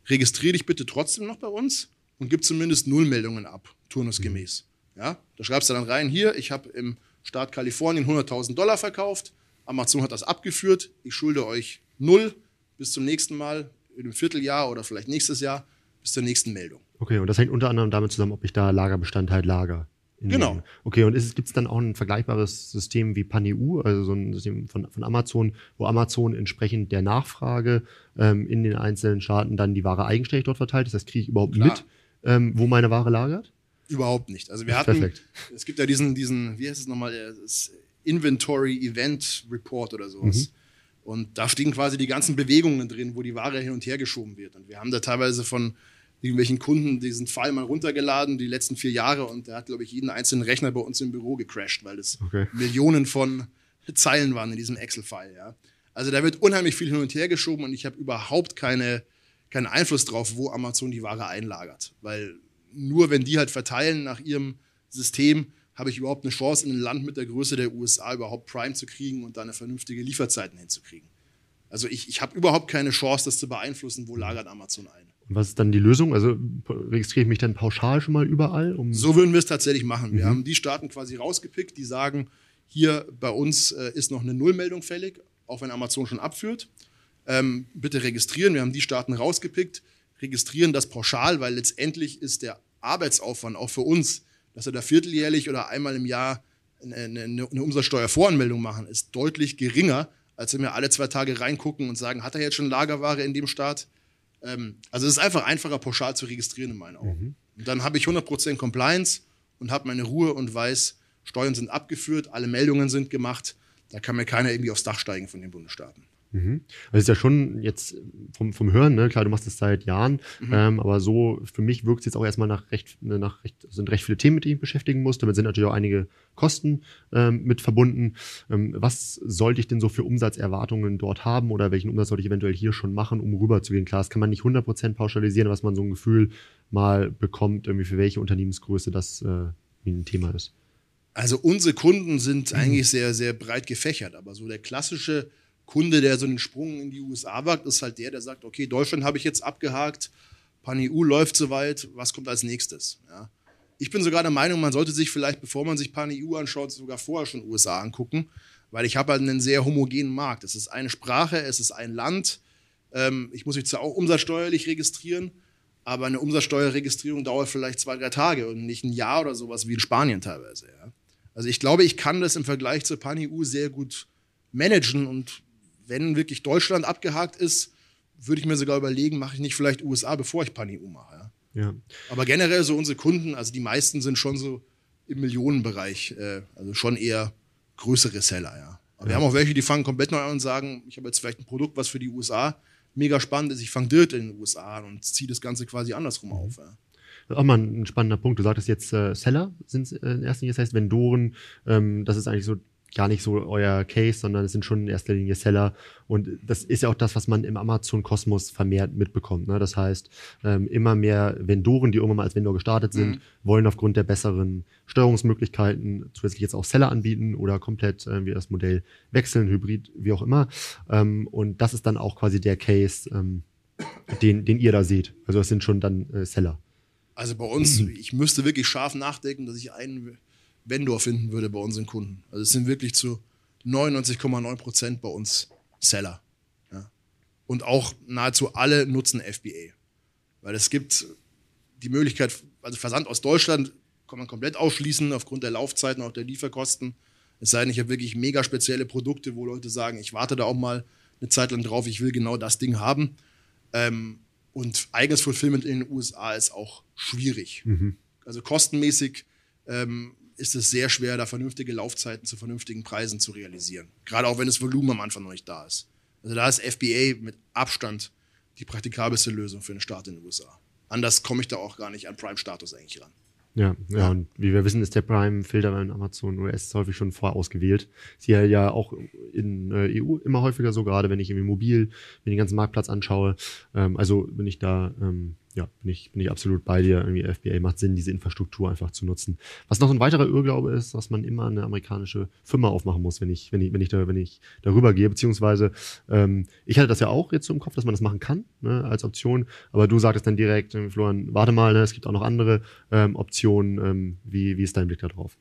registriere dich bitte trotzdem noch bei uns und gib zumindest Nullmeldungen ab, turnusgemäß. Ja, da schreibst du dann rein, hier, ich habe im Staat Kalifornien 100.000 Dollar verkauft, Amazon hat das abgeführt, ich schulde euch null bis zum nächsten Mal, in einem Vierteljahr oder vielleicht nächstes Jahr, bis zur nächsten Meldung. Okay, und das hängt unter anderem damit zusammen, ob ich da Lagerbestand halt lager. Genau. Okay, und gibt es dann auch ein vergleichbares System wie PanEU, also so ein System von, von Amazon, wo Amazon entsprechend der Nachfrage ähm, in den einzelnen Staaten dann die Ware eigenständig dort verteilt? Das heißt, kriege ich überhaupt Klar. mit, ähm, wo meine Ware lagert? Überhaupt nicht. Also wir hatten, Perfekt. es gibt ja diesen, diesen, wie heißt es nochmal, das Inventory Event Report oder sowas. Mhm. Und da stehen quasi die ganzen Bewegungen drin, wo die Ware hin und her geschoben wird. Und wir haben da teilweise von irgendwelchen Kunden diesen File mal runtergeladen, die letzten vier Jahre, und der hat, glaube ich, jeden einzelnen Rechner bei uns im Büro gecrashed, weil es okay. Millionen von Zeilen waren in diesem Excel-File. Ja. Also da wird unheimlich viel hin und her geschoben und ich habe überhaupt keine, keinen Einfluss drauf, wo Amazon die Ware einlagert. Weil nur wenn die halt verteilen nach ihrem System, habe ich überhaupt eine Chance, in ein Land mit der Größe der USA überhaupt Prime zu kriegen und da eine vernünftige Lieferzeiten hinzukriegen. Also ich, ich habe überhaupt keine Chance, das zu beeinflussen, wo lagert Amazon ein. Was ist dann die Lösung? Also registriere ich mich dann pauschal schon mal überall? Um so würden wir es tatsächlich machen. Wir mhm. haben die Staaten quasi rausgepickt, die sagen, hier bei uns äh, ist noch eine Nullmeldung fällig, auch wenn Amazon schon abführt. Ähm, bitte registrieren. Wir haben die Staaten rausgepickt, registrieren das pauschal, weil letztendlich ist der Arbeitsaufwand auch für uns, dass wir da vierteljährlich oder einmal im Jahr eine, eine, eine Umsatzsteuervoranmeldung machen, ist deutlich geringer, als wenn wir alle zwei Tage reingucken und sagen, hat er jetzt schon Lagerware in dem Staat? Ähm, also es ist einfach einfacher, pauschal zu registrieren in meinen Augen. Mhm. Und dann habe ich 100% Compliance und habe meine Ruhe und weiß, Steuern sind abgeführt, alle Meldungen sind gemacht. Da kann mir keiner irgendwie aufs Dach steigen von den Bundesstaaten. Mhm. Also ist ja schon jetzt vom, vom Hören, ne? klar, du machst das seit Jahren, mhm. ähm, aber so für mich wirkt es jetzt auch erstmal nach recht, ne, nach recht, sind recht viele Themen, mit denen ich beschäftigen muss. Damit sind natürlich auch einige Kosten ähm, mit verbunden. Ähm, was sollte ich denn so für Umsatzerwartungen dort haben oder welchen Umsatz sollte ich eventuell hier schon machen, um rüberzugehen? Klar, das kann man nicht 100% pauschalisieren, was man so ein Gefühl mal bekommt, irgendwie für welche Unternehmensgröße das äh, ein Thema ist. Also unsere Kunden sind mhm. eigentlich sehr, sehr breit gefächert, aber so der klassische Kunde, der so einen Sprung in die USA wagt, ist halt der, der sagt, okay, Deutschland habe ich jetzt abgehakt, PanEU läuft soweit, was kommt als nächstes? Ja. Ich bin sogar der Meinung, man sollte sich vielleicht, bevor man sich PanEU anschaut, sogar vorher schon USA angucken, weil ich habe halt einen sehr homogenen Markt. Es ist eine Sprache, es ist ein Land. Ähm, ich muss mich zwar auch umsatzsteuerlich registrieren, aber eine Umsatzsteuerregistrierung dauert vielleicht zwei, drei Tage und nicht ein Jahr oder sowas wie in Spanien teilweise. Ja. Also ich glaube, ich kann das im Vergleich zur PanEU sehr gut managen und wenn wirklich Deutschland abgehakt ist, würde ich mir sogar überlegen, mache ich nicht vielleicht USA, bevor ich PanEU mache. Ja? ja? Aber generell so unsere Kunden, also die meisten sind schon so im Millionenbereich, äh, also schon eher größere Seller. Ja. Aber ja. wir haben auch welche, die fangen komplett neu an und sagen, ich habe jetzt vielleicht ein Produkt, was für die USA mega spannend ist. Ich fange direkt in den USA an und ziehe das Ganze quasi andersrum mhm. auf. Ja. Das ist auch mal ein spannender Punkt. Du sagtest jetzt, äh, Seller sind äh, in erster Linie, das heißt Vendoren, ähm, das ist eigentlich so gar nicht so euer Case, sondern es sind schon in erster Linie Seller. Und das ist ja auch das, was man im Amazon-Kosmos vermehrt mitbekommt. Ne? Das heißt, ähm, immer mehr Vendoren, die irgendwann mal als Vendor gestartet sind, mhm. wollen aufgrund der besseren Steuerungsmöglichkeiten zusätzlich jetzt auch Seller anbieten oder komplett äh, wie das Modell wechseln, Hybrid, wie auch immer. Ähm, und das ist dann auch quasi der Case, ähm, den, den ihr da seht. Also es sind schon dann äh, Seller. Also bei uns, ich müsste wirklich scharf nachdenken, dass ich einen Vendor finden würde bei unseren Kunden. Also es sind wirklich zu 99,9 Prozent bei uns Seller. Ja. Und auch nahezu alle nutzen FBA. Weil es gibt die Möglichkeit, also Versand aus Deutschland kann man komplett ausschließen aufgrund der Laufzeiten, auch der Lieferkosten. Es sei denn, ich habe wirklich mega spezielle Produkte, wo Leute sagen, ich warte da auch mal eine Zeit lang drauf, ich will genau das Ding haben. Ähm, und eigenes Fulfillment in den USA ist auch schwierig. Mhm. Also kostenmäßig ähm, ist es sehr schwer, da vernünftige Laufzeiten zu vernünftigen Preisen zu realisieren. Gerade auch wenn das Volumen am Anfang noch nicht da ist. Also da ist FBA mit Abstand die praktikabelste Lösung für den Start in den USA. Anders komme ich da auch gar nicht an Prime-Status eigentlich ran. Ja, ja, und wie wir wissen, ist der Prime-Filter bei Amazon US häufig schon vorausgewählt. Ist hier ja auch in äh, EU immer häufiger so, gerade wenn ich irgendwie mobil mir den ganzen Marktplatz anschaue. Ähm, also bin ich da ähm, ja, bin ich, bin ich absolut bei dir. Irgendwie FBA macht Sinn, diese Infrastruktur einfach zu nutzen. Was noch ein weiterer Irrglaube ist, dass man immer eine amerikanische Firma aufmachen muss, wenn ich, wenn ich, wenn ich, da, wenn ich darüber gehe. Beziehungsweise, ähm, ich hatte das ja auch jetzt so im Kopf, dass man das machen kann, ne, als Option. Aber du sagtest dann direkt, äh, Florian, warte mal, ne, es gibt auch noch andere ähm, Optionen. Ähm, wie, wie ist dein Blick da drauf?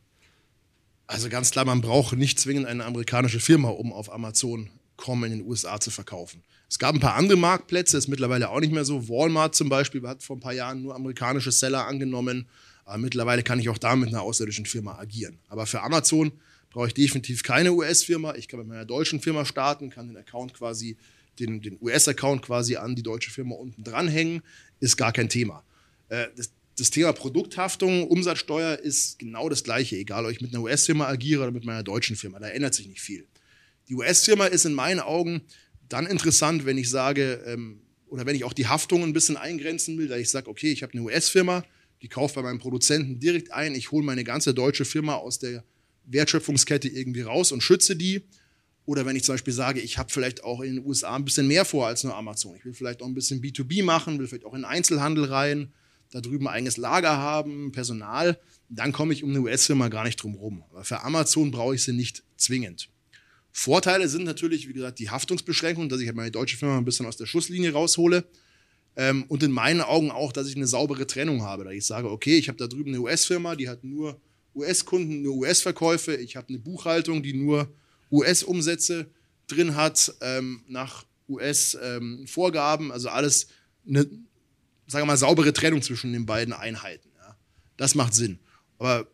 Also ganz klar, man braucht nicht zwingend eine amerikanische Firma, um auf Amazon kommen in den USA zu verkaufen. Es gab ein paar andere Marktplätze, ist mittlerweile auch nicht mehr so. Walmart zum Beispiel hat vor ein paar Jahren nur amerikanische Seller angenommen. Aber mittlerweile kann ich auch da mit einer ausländischen Firma agieren. Aber für Amazon brauche ich definitiv keine US-Firma. Ich kann mit meiner deutschen Firma starten, kann den Account quasi, den, den US-Account quasi an die deutsche Firma unten dranhängen. Ist gar kein Thema. Äh, das, das Thema Produkthaftung, Umsatzsteuer ist genau das gleiche, egal ob ich mit einer US-Firma agiere oder mit meiner deutschen Firma. Da ändert sich nicht viel. Die US-Firma ist in meinen Augen dann interessant, wenn ich sage, ähm, oder wenn ich auch die Haftung ein bisschen eingrenzen will, da ich sage, okay, ich habe eine US-Firma, die kauft bei meinem Produzenten direkt ein, ich hole meine ganze deutsche Firma aus der Wertschöpfungskette irgendwie raus und schütze die. Oder wenn ich zum Beispiel sage, ich habe vielleicht auch in den USA ein bisschen mehr vor als nur Amazon. Ich will vielleicht auch ein bisschen B2B machen, will vielleicht auch in Einzelhandel rein, da drüben ein eigenes Lager haben, Personal. Dann komme ich um eine US-Firma gar nicht drum rum. Aber für Amazon brauche ich sie nicht zwingend. Vorteile sind natürlich, wie gesagt, die Haftungsbeschränkung, dass ich halt meine deutsche Firma ein bisschen aus der Schusslinie raushole. Ähm, und in meinen Augen auch, dass ich eine saubere Trennung habe. Da ich sage, okay, ich habe da drüben eine US-Firma, die hat nur US-Kunden, nur US-Verkäufe. Ich habe eine Buchhaltung, die nur US-Umsätze drin hat, ähm, nach US-Vorgaben. Ähm, also alles eine, sagen mal, saubere Trennung zwischen den beiden Einheiten. Ja. Das macht Sinn. Aber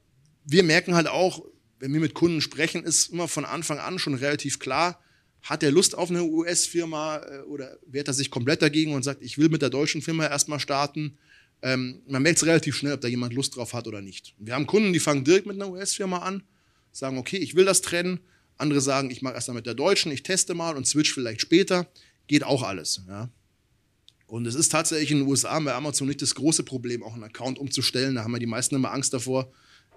wir merken halt auch, wenn wir mit Kunden sprechen, ist immer von Anfang an schon relativ klar, hat er Lust auf eine US-Firma äh, oder wehrt er sich komplett dagegen und sagt, ich will mit der deutschen Firma erstmal starten. Ähm, man merkt es relativ schnell, ob da jemand Lust drauf hat oder nicht. Wir haben Kunden, die fangen direkt mit einer US-Firma an, sagen, okay, ich will das trennen. Andere sagen, ich mache erstmal mit der deutschen, ich teste mal und switch vielleicht später. Geht auch alles. Ja. Und es ist tatsächlich in den USA bei Amazon nicht das große Problem, auch einen Account umzustellen. Da haben wir die meisten immer Angst davor,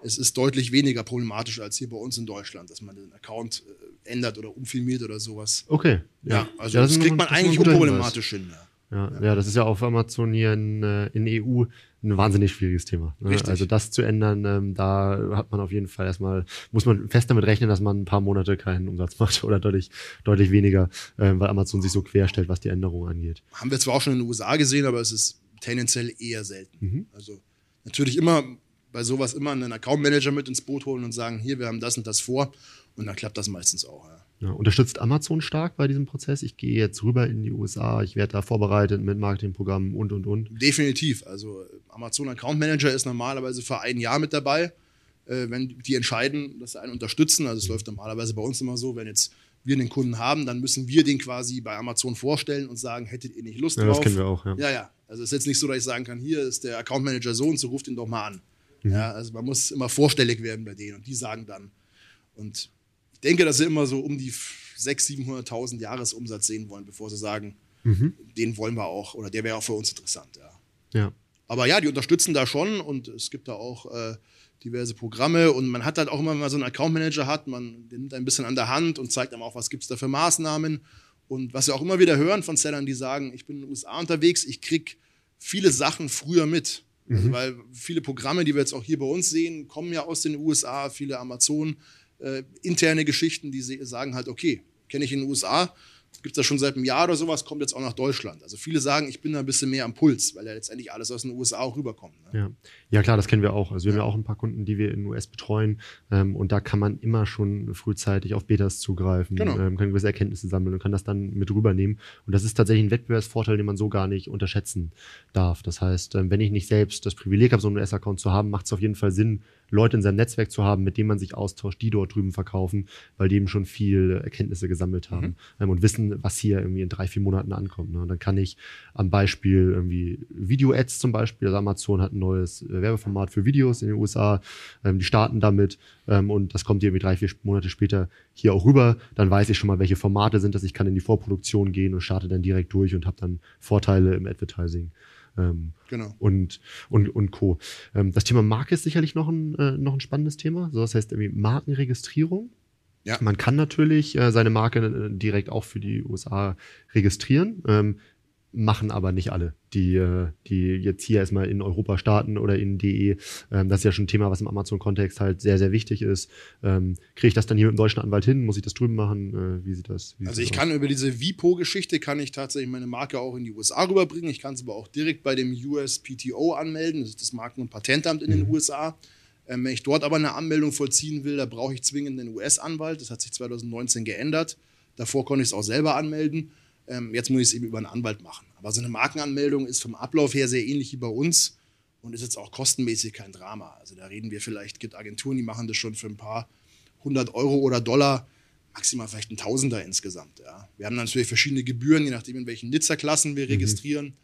es ist deutlich weniger problematisch als hier bei uns in Deutschland, dass man den Account äh, ändert oder umfilmiert oder sowas. Okay. Ja, ja also ja, das, das kriegt man eigentlich unproblematisch hin. Ja. Ja, das ist ja auf Amazon hier in, äh, in EU ein wahnsinnig schwieriges Thema. Ne? Also das zu ändern, ähm, da hat man auf jeden Fall erstmal, muss man fest damit rechnen, dass man ein paar Monate keinen Umsatz macht oder deutlich, deutlich weniger, äh, weil Amazon sich so querstellt, was die Änderungen angeht. Haben wir zwar auch schon in den USA gesehen, aber es ist tendenziell eher selten. Mhm. Also natürlich immer bei sowas immer einen Account Manager mit ins Boot holen und sagen, hier, wir haben das und das vor. Und dann klappt das meistens auch. Ja. Ja, unterstützt Amazon stark bei diesem Prozess? Ich gehe jetzt rüber in die USA, ich werde da vorbereitet mit Marketingprogrammen und, und, und. Definitiv. Also Amazon Account Manager ist normalerweise für ein Jahr mit dabei. Äh, wenn die entscheiden, dass sie einen unterstützen, also es läuft normalerweise bei uns immer so, wenn jetzt wir den Kunden haben, dann müssen wir den quasi bei Amazon vorstellen und sagen, hättet ihr nicht Lust ja, drauf? Das kennen wir auch, ja. Ja, ja. Also es ist jetzt nicht so, dass ich sagen kann, hier ist der Account Manager so und so, ruft ihn doch mal an. Mhm. Ja, also man muss immer vorstellig werden bei denen und die sagen dann. Und ich denke, dass sie immer so um die 600.000, 700.000 Jahresumsatz sehen wollen, bevor sie sagen, mhm. den wollen wir auch oder der wäre auch für uns interessant. Ja. ja. Aber ja, die unterstützen da schon und es gibt da auch äh, diverse Programme und man hat halt auch immer, wenn man so einen Account Manager hat, man nimmt ein bisschen an der Hand und zeigt einem auch, was gibt es da für Maßnahmen. Und was wir auch immer wieder hören von Sellern, die sagen, ich bin in den USA unterwegs, ich kriege viele Sachen früher mit. Also, mhm. weil viele Programme, die wir jetzt auch hier bei uns sehen, kommen ja aus den USA, viele Amazon, äh, interne Geschichten, die sagen halt, okay, kenne ich in den USA, gibt es das schon seit einem Jahr oder sowas, kommt jetzt auch nach Deutschland. Also viele sagen, ich bin da ein bisschen mehr am Puls, weil ja letztendlich alles aus den USA auch rüberkommt. Ne? Ja. ja, klar, das kennen wir auch. Also wir ja. haben ja auch ein paar Kunden, die wir in den US betreuen ähm, und da kann man immer schon frühzeitig auf Betas zugreifen, genau. ähm, kann gewisse Erkenntnisse sammeln und kann das dann mit rübernehmen. Und das ist tatsächlich ein Wettbewerbsvorteil, den man so gar nicht unterschätzen darf. Das heißt, ähm, wenn ich nicht selbst das Privileg habe, so einen US-Account zu haben, macht es auf jeden Fall Sinn, Leute in seinem Netzwerk zu haben, mit denen man sich austauscht, die dort drüben verkaufen, weil die eben schon viel Erkenntnisse gesammelt haben mhm. ähm, und wissen, was hier irgendwie in drei, vier Monaten ankommt. Ne? Und dann kann ich am Beispiel irgendwie Video-Ads zum Beispiel, also Amazon hat ein neues äh, Werbeformat für Videos in den USA, ähm, die starten damit ähm, und das kommt irgendwie drei, vier Monate später hier auch rüber. Dann weiß ich schon mal, welche Formate sind das. Ich kann in die Vorproduktion gehen und starte dann direkt durch und habe dann Vorteile im Advertising. Ähm, genau. Und, und, und Co. Ähm, das Thema Marke ist sicherlich noch ein, äh, noch ein spannendes Thema. So, das heißt irgendwie Markenregistrierung. Ja. Man kann natürlich äh, seine Marke äh, direkt auch für die USA registrieren. Ähm, machen aber nicht alle, die, äh, die jetzt hier erstmal in Europa starten oder in DE. Ähm, das ist ja schon ein Thema, was im Amazon-Kontext halt sehr, sehr wichtig ist. Ähm, Kriege ich das dann hier mit dem deutschen Anwalt hin? Muss ich das drüben machen? Äh, wie sieht das? Wie also ich das kann über diese Vipo-Geschichte kann ich tatsächlich meine Marke auch in die USA rüberbringen. Ich kann es aber auch direkt bei dem USPTO anmelden, das ist das Marken- und Patentamt in mhm. den USA. Ähm, wenn ich dort aber eine Anmeldung vollziehen will, da brauche ich zwingend einen US-Anwalt. Das hat sich 2019 geändert. Davor konnte ich es auch selber anmelden. Ähm, jetzt muss ich es eben über einen Anwalt machen. Aber so eine Markenanmeldung ist vom Ablauf her sehr ähnlich wie bei uns und ist jetzt auch kostenmäßig kein Drama. Also da reden wir vielleicht, gibt Agenturen, die machen das schon für ein paar hundert Euro oder Dollar, maximal vielleicht ein Tausender insgesamt. Ja. Wir haben natürlich verschiedene Gebühren, je nachdem, in welchen Nizza-Klassen wir mhm. registrieren.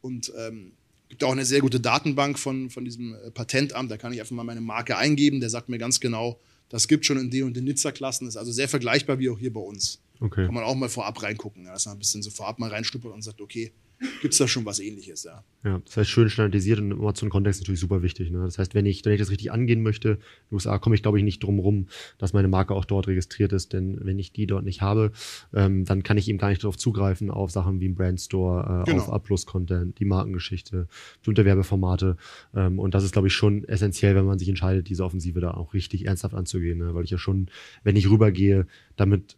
Und ähm, gibt auch eine sehr gute Datenbank von, von diesem äh, Patentamt. Da kann ich einfach mal meine Marke eingeben. Der sagt mir ganz genau, das gibt schon in den und den Nizza-Klassen. Ist also sehr vergleichbar wie auch hier bei uns. Okay. Kann man auch mal vorab reingucken, ja, dass man ein bisschen so vorab mal reinstuppert und sagt, okay, gibt es da schon was ähnliches, ja. Ja, das heißt, schön standardisiert und im Amazon-Kontext natürlich super wichtig. Ne? Das heißt, wenn ich, wenn ich das richtig angehen möchte, in den USA komme ich, glaube ich, nicht drum rum, dass meine Marke auch dort registriert ist, denn wenn ich die dort nicht habe, ähm, dann kann ich eben gar nicht darauf zugreifen, auf Sachen wie ein Brandstore, äh, genau. auf A-Plus-Content, die Markengeschichte, bestimmte Werbeformate. Ähm, und das ist, glaube ich, schon essentiell, wenn man sich entscheidet, diese Offensive da auch richtig ernsthaft anzugehen, ne? weil ich ja schon, wenn ich rübergehe, damit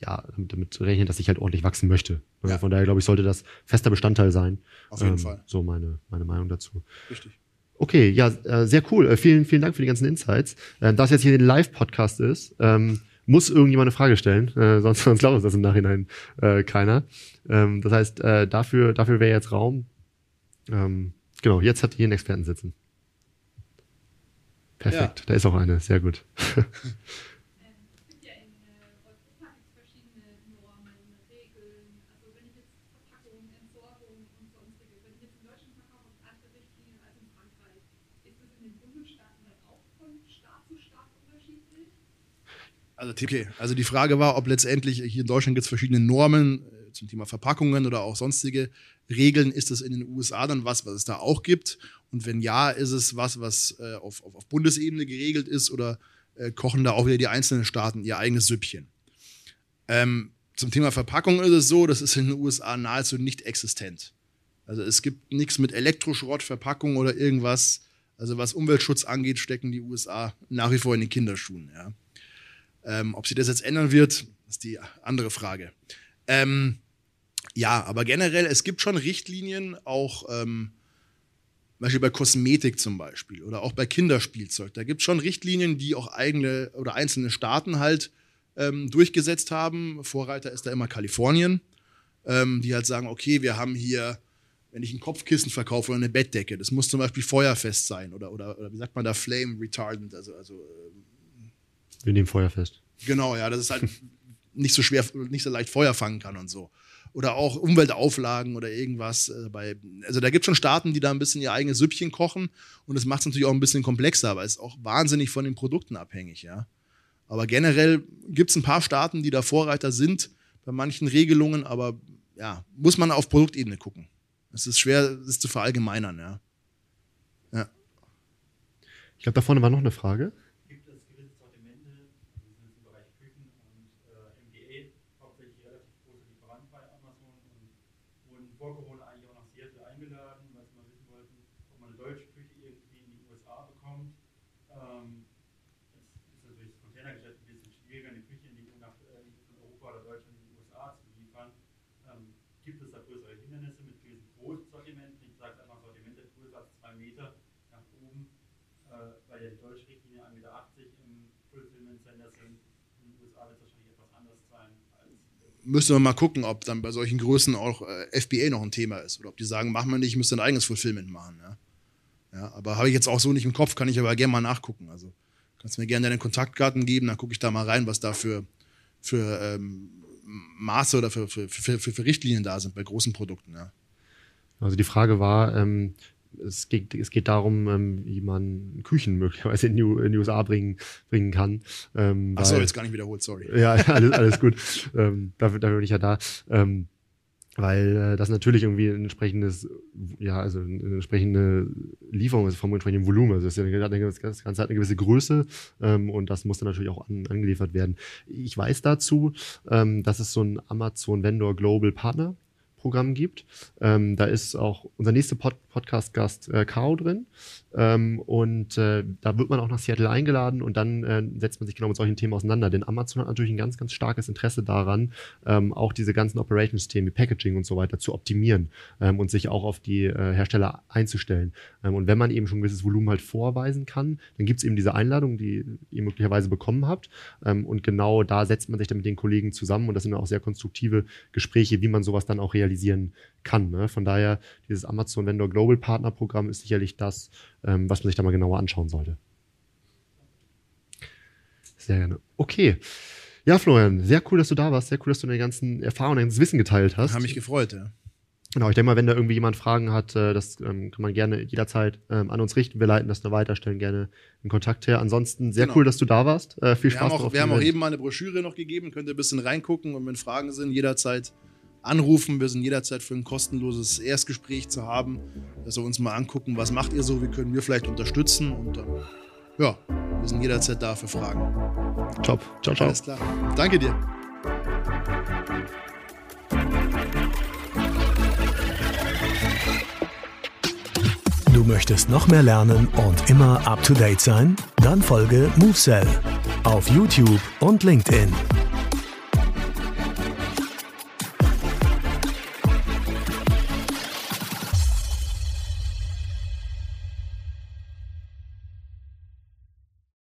ja, damit, rechnen, dass ich halt ordentlich wachsen möchte. Ja. Von daher glaube ich, sollte das fester Bestandteil sein. Auf jeden ähm, Fall. So meine, meine Meinung dazu. Richtig. Okay, ja, äh, sehr cool. Äh, vielen, vielen Dank für die ganzen Insights. Äh, da es jetzt hier ein Live-Podcast ist, ähm, muss irgendjemand eine Frage stellen, äh, sonst, sonst glaubt uns das im Nachhinein äh, keiner. Ähm, das heißt, äh, dafür, dafür wäre jetzt Raum. Ähm, genau, jetzt ihr hier einen Experten sitzen. Perfekt, ja. da ist auch eine, sehr gut. Also, okay. also die Frage war, ob letztendlich hier in Deutschland gibt es verschiedene Normen äh, zum Thema Verpackungen oder auch sonstige Regeln. Ist das in den USA dann was, was es da auch gibt? Und wenn ja, ist es was, was äh, auf, auf, Bundesebene geregelt ist oder äh, kochen da auch wieder die einzelnen Staaten ihr eigenes Süppchen? Ähm, zum Thema Verpackung ist es so, das ist in den USA nahezu nicht existent. Also es gibt nichts mit Elektroschrottverpackung oder irgendwas. Also was Umweltschutz angeht, stecken die USA nach wie vor in den Kinderschuhen. Ja. Ähm, ob sich das jetzt ändern wird, ist die andere Frage. Ähm, ja, aber generell, es gibt schon Richtlinien, auch ähm, zum Beispiel bei Kosmetik zum Beispiel oder auch bei Kinderspielzeug. Da gibt es schon Richtlinien, die auch eigene oder einzelne Staaten halt ähm, durchgesetzt haben. Vorreiter ist da immer Kalifornien, ähm, die halt sagen, okay, wir haben hier, wenn ich ein Kopfkissen verkaufe oder eine Bettdecke, das muss zum Beispiel feuerfest sein oder, oder, oder wie sagt man da, flame retardant, also, also ähm, wir nehmen Feuer fest. Genau, ja, das ist halt nicht so schwer, nicht so leicht Feuer fangen kann und so. Oder auch Umweltauflagen oder irgendwas. Äh, bei, also da gibt es schon Staaten, die da ein bisschen ihr eigenes Süppchen kochen und das macht es natürlich auch ein bisschen komplexer, aber es ist auch wahnsinnig von den Produkten abhängig, ja. Aber generell gibt es ein paar Staaten, die da Vorreiter sind bei manchen Regelungen, aber ja, muss man auf Produktebene gucken. Es ist schwer, das zu verallgemeinern, ja. ja. Ich glaube, da vorne war noch eine Frage. Müssen wir mal gucken, ob dann bei solchen Größen auch äh, FBA noch ein Thema ist. Oder ob die sagen, machen wir nicht, ich müsste ein eigenes Fulfillment machen. Ja, ja aber habe ich jetzt auch so nicht im Kopf, kann ich aber gerne mal nachgucken. Also kannst du mir gerne deine Kontaktkarten geben, dann gucke ich da mal rein, was da für, für ähm, Maße oder für, für, für, für, Richtlinien da sind bei großen Produkten. Ja. Also die Frage war, ähm, es, geht, es geht darum, ähm, wie man Küchen möglicherweise in die, in die USA bringen, bringen kann. Ähm, Achso, jetzt gar nicht wiederholt, sorry. Ja, alles, alles gut. ähm, dafür, dafür bin ich ja da. Ähm, weil äh, das natürlich irgendwie ein entsprechendes, ja, also eine entsprechende Lieferung ist vom entsprechenden Volumen. Also das, Ganze hat eine gewisse Größe ähm, und das muss dann natürlich auch an, angeliefert werden. Ich weiß dazu, ähm, dass es so ein Amazon Vendor Global Partner Programm gibt. Ähm, da ist auch unser nächster Pod Podcast-Gast äh, Caro drin. Ähm, und äh, da wird man auch nach Seattle eingeladen und dann äh, setzt man sich genau mit solchen Themen auseinander. Denn Amazon hat natürlich ein ganz, ganz starkes Interesse daran, ähm, auch diese ganzen Operation-Systeme, Packaging und so weiter zu optimieren ähm, und sich auch auf die äh, Hersteller einzustellen. Ähm, und wenn man eben schon ein gewisses Volumen halt vorweisen kann, dann gibt es eben diese Einladung, die ihr möglicherweise bekommen habt. Ähm, und genau da setzt man sich dann mit den Kollegen zusammen und das sind auch sehr konstruktive Gespräche, wie man sowas dann auch realisieren kann. Ne? Von daher, dieses Amazon Vendor Global Partner Programm ist sicherlich das, ähm, was man sich da mal genauer anschauen sollte. Sehr gerne. Okay. Ja, Florian, sehr cool, dass du da warst. Sehr cool, dass du deine ganzen Erfahrungen, dein Wissen geteilt hast. Habe mich gefreut, ja. Genau, ich denke mal, wenn da irgendwie jemand Fragen hat, äh, das ähm, kann man gerne jederzeit ähm, an uns richten. Wir leiten das nur weiter, stellen gerne einen Kontakt her. Ansonsten sehr genau. cool, dass du da warst. Äh, viel wir Spaß. Haben auch, wir haben auch eben mal eine Broschüre noch gegeben, könnt ihr ein bisschen reingucken und wenn Fragen sind, jederzeit anrufen. Wir sind jederzeit für ein kostenloses Erstgespräch zu haben, dass wir uns mal angucken, was macht ihr so, wie können wir vielleicht unterstützen und dann, ja, wir sind jederzeit da für Fragen. Top. Ciao, ciao. Alles klar. Danke dir. Du möchtest noch mehr lernen und immer up to date sein? Dann folge MoveSell auf YouTube und LinkedIn.